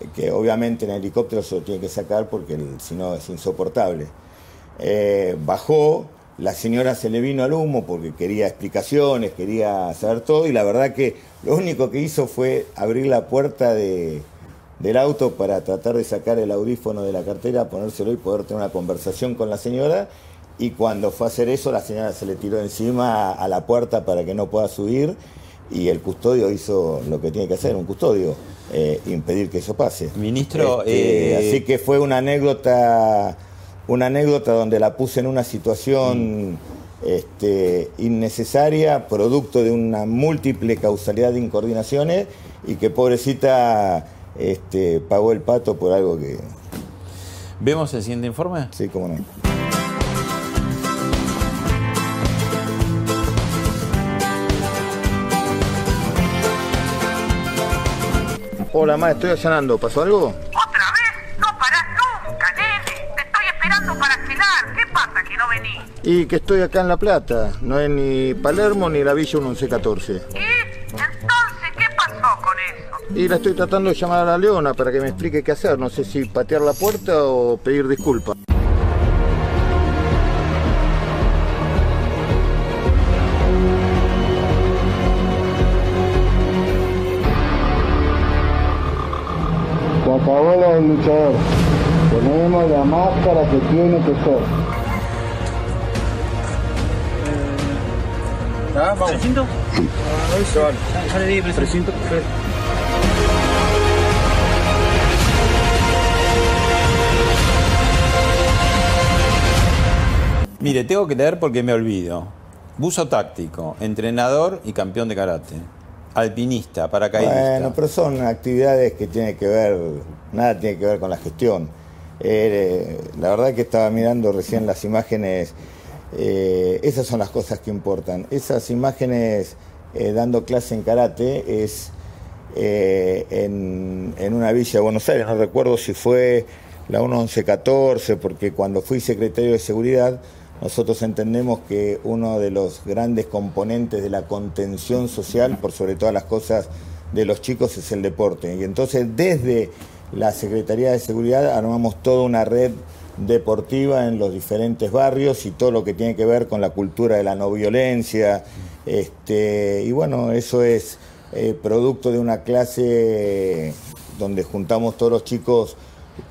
eh, que obviamente en el helicóptero se lo tiene que sacar porque si no es insoportable. Eh, bajó, la señora se le vino al humo porque quería explicaciones, quería saber todo y la verdad que lo único que hizo fue abrir la puerta de, del auto para tratar de sacar el audífono de la cartera, ponérselo y poder tener una conversación con la señora. Y cuando fue a hacer eso, la señora se le tiró encima a la puerta para que no pueda subir y el custodio hizo lo que tiene que hacer, un custodio, eh, impedir que eso pase. Ministro, Este, eh, así que fue una anécdota, una anécdota donde la puse en una situación este, innecesaria, producto de una múltiple causalidad de incoordinaciones y que pobrecita este, pagó el pato por algo que... ¿Vemos el siguiente informe? Sí, cómo no. Hola, ma, estoy allanando. ¿Pasó algo? ¿Otra vez? No parás nunca, nene. Te estoy esperando para cenar. ¿Qué pasa que no venís? Y que estoy acá en La Plata. No es ni Palermo ni la Villa 1114. ¿Y? Y la estoy tratando de llamar a la Leona para que me explique qué hacer. No sé si patear la puerta o pedir disculpas. Se acabó lo del luchador. Tenemos la máscara que tiene que ser. ¿Precinto? Ya le di precinto. Mire, tengo que leer porque me olvido. Buzo táctico, entrenador y campeón de karate. Alpinista, paracaidista. Bueno, pero son actividades que tienen que ver, nada tiene que ver con la gestión. Eh, la verdad que estaba mirando recién las imágenes, eh, esas son las cosas que importan. Esas imágenes eh, dando clase en karate es en, en una villa de Buenos Aires, no recuerdo si fue la 1114, porque cuando fui secretario de Seguridad, nosotros entendemos que uno de los grandes componentes de la contención social, por sobre todas las cosas de los chicos, es el deporte. Y entonces desde la Secretaría de Seguridad armamos toda una red deportiva en los diferentes barrios y todo lo que tiene que ver con la cultura de la no violencia. Este, y bueno, eso es eh, producto de una clase donde juntamos todos los chicos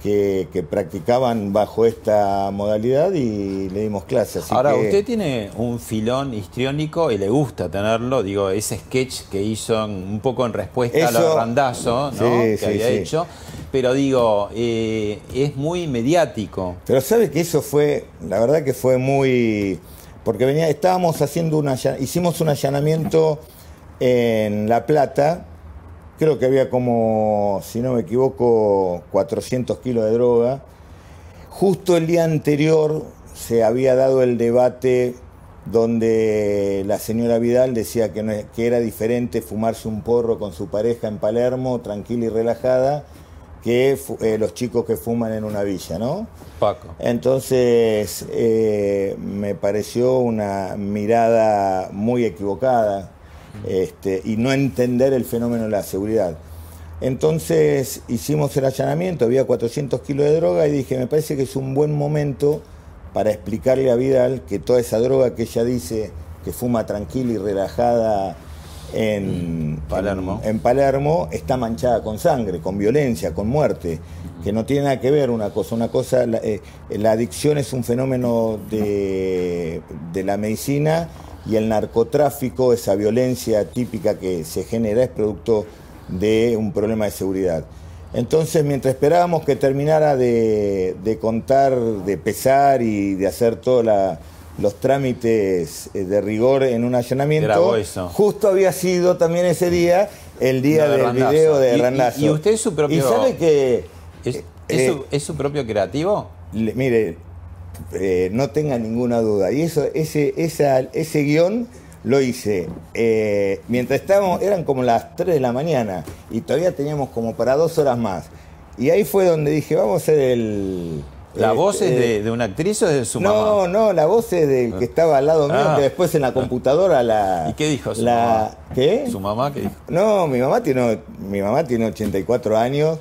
que, que practicaban bajo esta modalidad y le dimos clases. Ahora, usted tiene un filón histriónico y le gusta tenerlo, digo, ese sketch que hizo en- un poco en respuesta a lo Eso- Randazo, ¿no? Sí, que sí, había sí. hecho, pero digo, eh, es muy mediático. Pero sabe que eso fue, la verdad que fue muy, porque venía, estábamos haciendo una, hicimos un allanamiento en La Plata, creo que había como, si no me equivoco, 400 kilos de droga. Justo el día anterior se había dado el debate donde la señora Vidal decía que, no es- que era diferente fumarse un porro con su pareja en Palermo, tranquila y relajada, que eh, los chicos que fuman en una villa, ¿no? Paco. Entonces, eh, me pareció una mirada muy equivocada este, y no entender el fenómeno de la seguridad. Entonces hicimos el allanamiento, había 400 kilos de droga y dije, me parece que es un buen momento para explicarle a Vidal que toda esa droga que ella dice que fuma tranquila y relajada en Palermo. En, Palermo está manchada con sangre, con violencia, con muerte, que no tiene nada que ver una cosa. Una cosa, la, eh, la adicción es un fenómeno de, de la medicina y el narcotráfico, esa violencia típica que se genera, es producto de un problema de seguridad. Entonces, mientras esperábamos que terminara de, de contar, de pesar y de hacer todos los trámites eh, de rigor en un allanamiento, eso. justo había sido también ese día el día del video de Y- y- Randazo. y usted es su propio- Y sabe que... ¿Es, eh, su, es su propio creativo? le- mire, eh, no tenga ninguna duda. Y eso, ese, esa, ese guion lo hice eh, mientras estábamos, eran como las 3 de la mañana y todavía teníamos como para dos horas más. Y ahí fue donde dije, vamos a hacer el... ¿La eh, voz es eh, de, de una actriz o es de su no, mamá? no, la voz es del que estaba al lado mío, Ah. que después en la computadora la... ¿Y qué dijo su la, ¿Qué? ¿Su mamá qué dijo? No, mi mamá tiene, mi mamá tiene 84 años.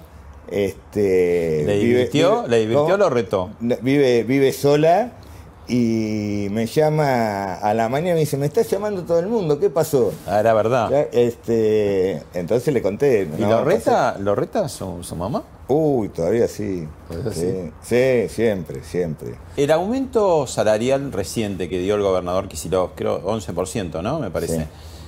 Este, ¿Le divirtió? ¿Le divirtió o lo retó? Vive, vive sola y me llama a la mañana y me dice, me está llamando todo el mundo, ¿qué pasó? Ah, era verdad. Ya, Este, entonces le conté. ¿Y no, lo pasó- reta, lo reta su, su mamá? Uy, todavía sí. Sí, sí, siempre, siempre. El aumento salarial reciente que dio el gobernador Kicillof, creo 11%, ¿no? Me parece. Sí.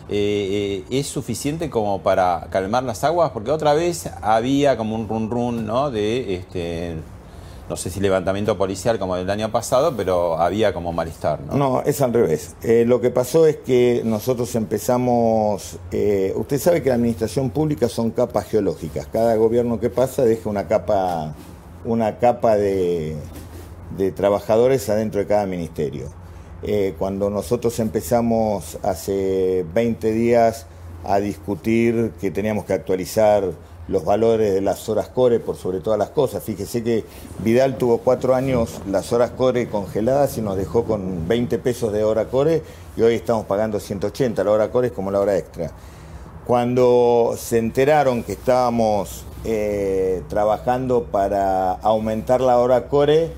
Eh, eh, ¿Es suficiente como para calmar las aguas? Porque otra vez había como un run run, ¿no? De, este, no sé si levantamiento policial como el año pasado, pero había como malestar, ¿no? No, es al revés. Eh, lo que pasó es que nosotros empezamos, eh, usted sabe que la administración pública son capas geológicas. Cada gobierno que pasa deja una capa, una capa de, de trabajadores adentro de cada ministerio. Eh, cuando nosotros empezamos hace 20 días a discutir que teníamos que actualizar los valores de las horas core por sobre todas las cosas. Fíjese que Vidal tuvo cuatro años las horas core congeladas y nos dejó con 20 pesos de hora core y hoy estamos pagando 180. La hora core es como la hora extra. Cuando se enteraron que estábamos eh, trabajando para aumentar la hora core,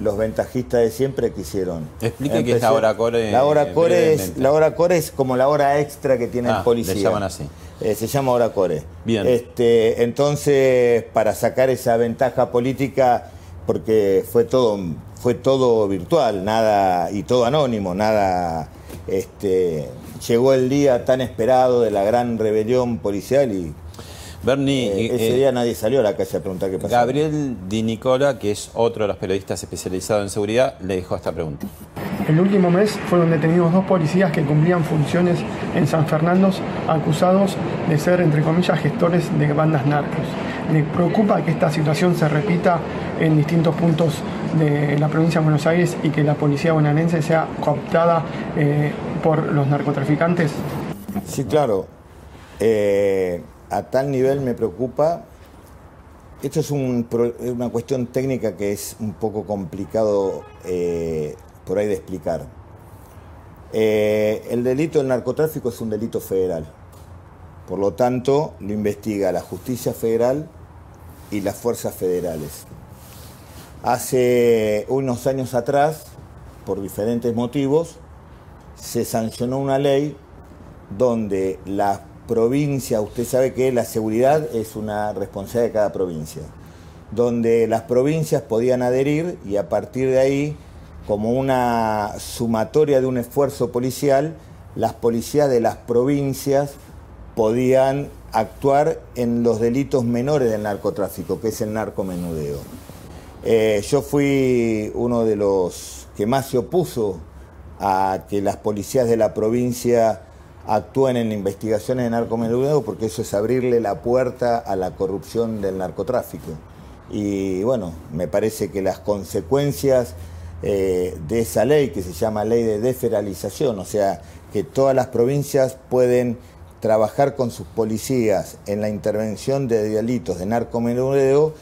los ventajistas de siempre quisieron. Explique qué es la hora core, La hora core, es, la hora core es como la hora extra que tiene Ah, el policía. le llaman así. Eh, se llama hora core. Bien. Este, entonces, para sacar esa ventaja política, porque fue todo, fue todo virtual, nada, y todo anónimo, nada, este, llegó el día tan esperado de la gran rebelión policial y Bernie, eh, eh, ese eh, día nadie salió a la calle a preguntar qué pasaba. Gabriel Di Nicola, que es otro de los periodistas especializados en seguridad, le dejó esta pregunta. El último mes fueron detenidos dos policías que cumplían funciones en San Fernando acusados de ser, entre comillas, gestores de bandas narcos. Me preocupa que esta situación se repita en distintos puntos de la provincia de Buenos Aires y que la policía bonaerense sea cooptada eh, por los narcotraficantes. Sí, claro. Eh, a tal nivel me preocupa. Esto es una cuestión técnica que es un poco complicado eh, por ahí de explicar. Eh, el delito del narcotráfico es un delito federal. Por lo tanto, lo investiga la justicia federal y las fuerzas federales. Hace unos años atrás, por diferentes motivos, se sancionó una ley donde las provincias, usted sabe que la seguridad es una responsabilidad de cada provincia, donde las provincias podían adherir y a partir de ahí, como una sumatoria de un esfuerzo policial, las policías de las provincias podían actuar en los delitos menores del narcotráfico, que es el narcomenudeo. Eh, yo fui uno de los que más se opuso a que las policías de la provincia actúen en investigaciones de narcomenudeo porque eso es abrirle la puerta a la corrupción del narcotráfico. Y bueno, me parece que las consecuencias eh, de esa ley, que se llama ley de desfederalización, o sea, que todas las provincias pueden trabajar con sus policías en la intervención de delitos de narcomenudeo,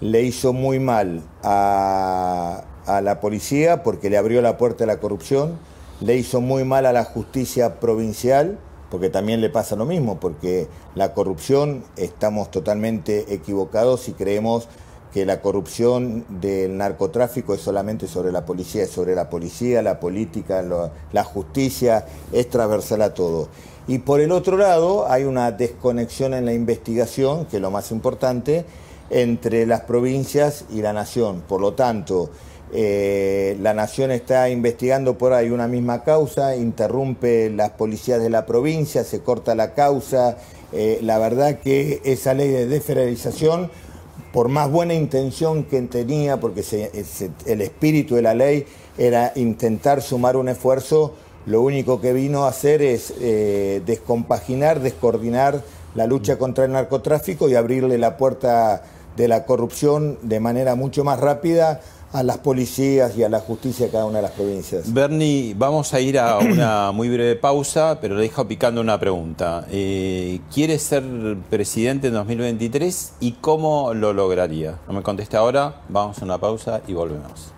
le hizo muy mal a, a la policía porque le abrió la puerta a la corrupción, le hizo muy mal a la justicia provincial porque también le pasa lo mismo, porque la corrupción estamos totalmente equivocados si creemos que la corrupción del narcotráfico es solamente sobre la policía, es sobre la policía, la política, la justicia, es transversal a todo. Y por el otro lado hay una desconexión en la investigación, que es lo más importante, entre las provincias y la nación. Por lo tanto, eh, la nación está investigando por ahí una misma causa, interrumpe las policías de la provincia, se corta la causa. Eh, la verdad que esa ley de desfederalización, por más buena intención que tenía, porque el espíritu de la ley era intentar sumar un esfuerzo, lo único que vino a hacer es eh, descompaginar, descoordinar la lucha contra el narcotráfico y abrirle la puerta de la corrupción de manera mucho más rápida a las policías y a la justicia de cada una de las provincias. Bernie, vamos a ir a una muy breve pausa, pero le dejo picando una pregunta. Eh, ¿Quiere ser presidente en 2023 y cómo lo lograría? No me conteste ahora, vamos a una pausa y volvemos.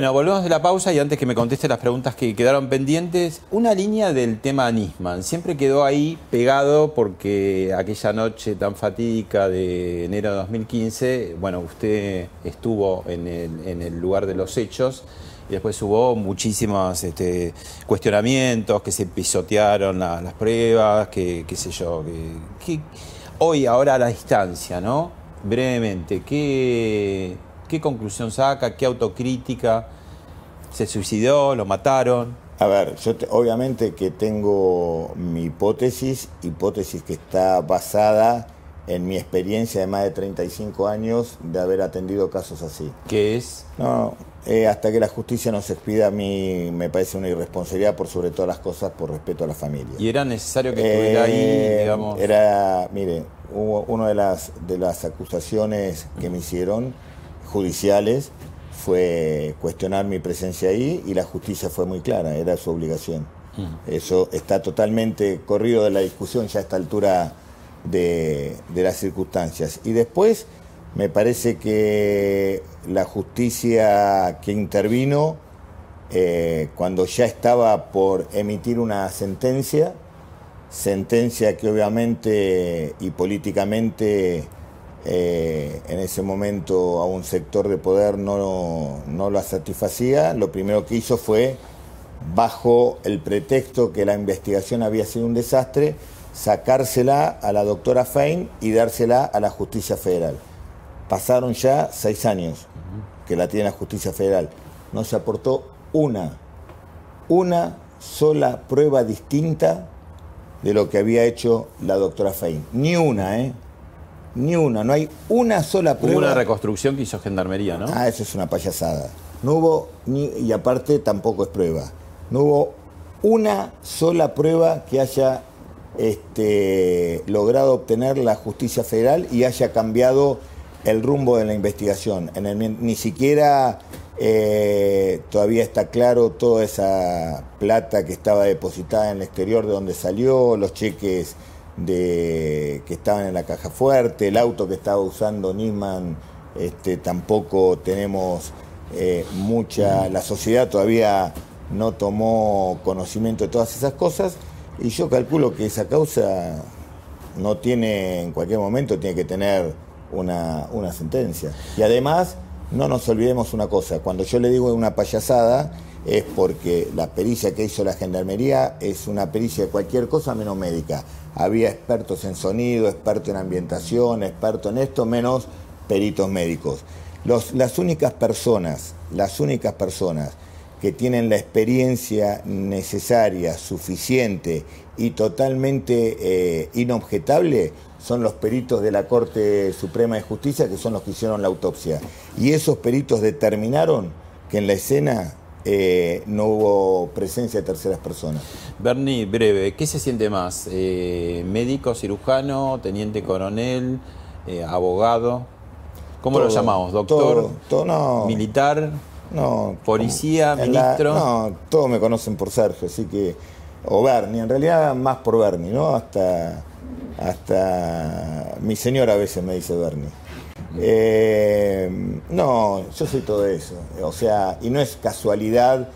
Bueno, volvemos de la pausa y antes que me conteste las preguntas que quedaron pendientes, una línea del tema Nisman. Siempre quedó ahí pegado porque aquella noche tan fatídica de enero de 2015, bueno, usted estuvo en el, lugar de los hechos y después hubo muchísimos este, cuestionamientos, que se pisotearon la- las pruebas, que qué sé yo, hoy, ahora a la distancia, ¿no? Brevemente, ¿qué, qué conclusión saca? ¿Qué autocrítica? ¿Se suicidó? ¿Lo mataron? A ver, yo te- obviamente que tengo mi hipótesis, hipótesis que está basada en mi experiencia de más de 35 años de haber atendido casos así. ¿Qué es? No, eh, hasta que la justicia nos expida a mí me parece una irresponsabilidad por sobre todas las cosas, por respeto a la familia. ¿Y era necesario que estuviera ahí, Eh, digamos? Era, mire, hubo una de las, de las acusaciones que me hicieron, judiciales, fue cuestionar mi presencia ahí y la justicia fue muy clara, era su obligación. Eso está totalmente corrido de la discusión ya a esta altura de, de las circunstancias. Y después me parece que la justicia que intervino, eh, cuando ya estaba por emitir una sentencia, sentencia que obviamente y políticamente eh, en ese momento a un sector de poder no, no la satisfacía, lo primero que hizo fue, bajo el pretexto que la investigación había sido un desastre, sacársela a la doctora Fein y dársela a la justicia federal. Pasaron ya seis años que la tiene la justicia federal. No se aportó una, una sola prueba distinta de lo que había hecho la doctora Fein. Ni una, ¿eh? Ni una, no hay una sola prueba. Hubo una reconstrucción que hizo Gendarmería, ¿no? Ah, eso es una payasada. No hubo, ni, y aparte tampoco es prueba, no hubo una sola prueba que haya este, logrado obtener la justicia federal y haya cambiado el rumbo de la investigación. En el, ni siquiera eh, todavía está claro toda esa plata que estaba depositada en el exterior de donde salió, los cheques de, que estaban en la caja fuerte, el auto que estaba usando Nisman, este, tampoco tenemos eh, mucha, la sociedad todavía no tomó conocimiento de todas esas cosas y yo calculo que esa causa no tiene, en cualquier momento tiene que tener una, una sentencia. Y además, no nos olvidemos una cosa, cuando yo le digo una payasada, es porque la pericia que hizo la gendarmería es una pericia de cualquier cosa menos médica. Había expertos en sonido, expertos en ambientación, expertos en esto, menos peritos médicos. Los, las únicas personas, las únicas personas que tienen la experiencia necesaria, suficiente y totalmente eh, inobjetable son los peritos de la Corte Suprema de Justicia, que son los que hicieron la autopsia. Y esos peritos determinaron que en la escena eh, no hubo presencia de terceras personas. Bernie, breve, ¿qué se siente más? Eh, ¿Médico, cirujano, teniente coronel, eh, abogado? ¿Cómo lo llamamos? ¿Doctor? Todo, no, ¿Militar? No. ¿Policía? ¿Ministro? no, todos me conocen por Sergio, así que. O Bernie, en realidad más por Bernie, ¿no? Hasta, hasta mi señora a veces me dice Bernie. Eh, no, yo soy todo eso. O sea, y no es casualidad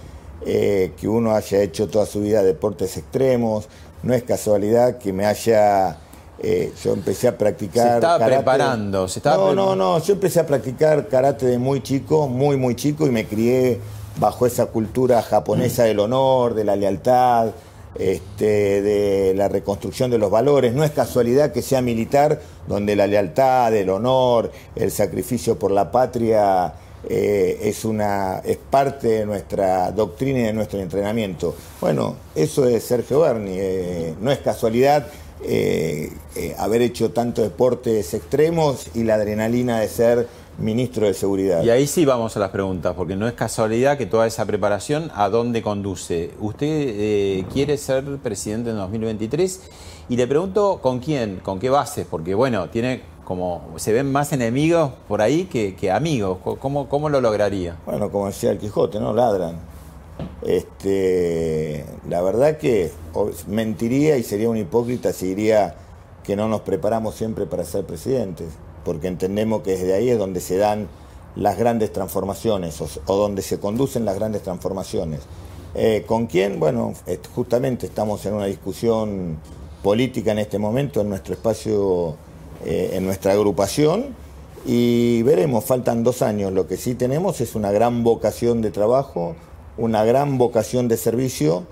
eh, que uno haya hecho toda su vida deportes extremos, no es casualidad que me haya... Eh, yo empecé a practicar... Se estaba preparando, se estaba No, no, no, yo empecé a practicar karate de muy chico, muy, muy chico, y me crié bajo esa cultura japonesa del honor, de la lealtad, este, de la reconstrucción de los valores. No es casualidad que sea militar, donde la lealtad, el honor, el sacrificio por la patria eh, es, una, es parte de nuestra doctrina y de nuestro entrenamiento. Bueno, eso es Sergio Berni. Eh, no es casualidad eh, haber hecho tantos deportes extremos y la adrenalina de ser ministro de Seguridad. Y ahí sí vamos a las preguntas, porque no es casualidad que toda esa preparación a dónde conduce. Usted eh, quiere ser presidente en 2023 y le pregunto con quién, con qué bases, porque bueno, tiene como se ven más enemigos por ahí que, amigos. ¿Cómo, ¿Cómo lo lograría? Bueno, como decía el Quijote, ¿no? Ladran. Este, la verdad que mentiría y sería un hipócrita si diría que no nos preparamos siempre para ser presidentes porque entendemos que desde ahí es donde se dan las grandes transformaciones o, donde se conducen las grandes transformaciones. Eh, ¿Con quién? Bueno, justamente estamos en una discusión política en este momento en nuestro espacio, eh, en nuestra agrupación, y veremos, faltan dos años. Lo que sí tenemos es una gran vocación de trabajo, una gran vocación de servicio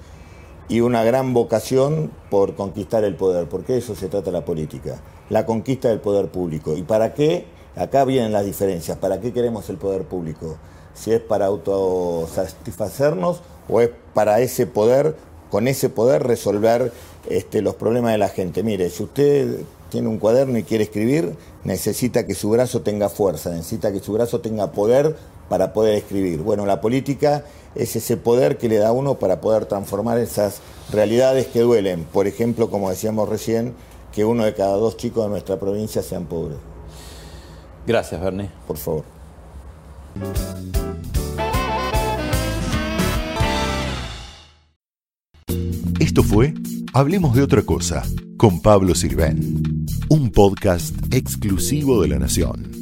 y una gran vocación por conquistar el poder, porque de eso se trata la política la conquista del poder público. ¿Y para qué? Acá vienen las diferencias. ¿Para qué queremos el poder público? Si es para autosatisfacernos o es para ese poder, con ese poder resolver este, los problemas de la gente. Mire, si usted tiene un cuaderno y quiere escribir, necesita que su brazo tenga fuerza, necesita que su brazo tenga poder para poder escribir. Bueno, la política es ese poder que le da a uno para poder transformar esas realidades que duelen. Por ejemplo, como decíamos recién, que uno de cada dos chicos de nuestra provincia sean pobres. Gracias, Bernie. Por favor. Esto fue Hablemos de otra cosa con Pablo Sirven, un podcast exclusivo de La Nación.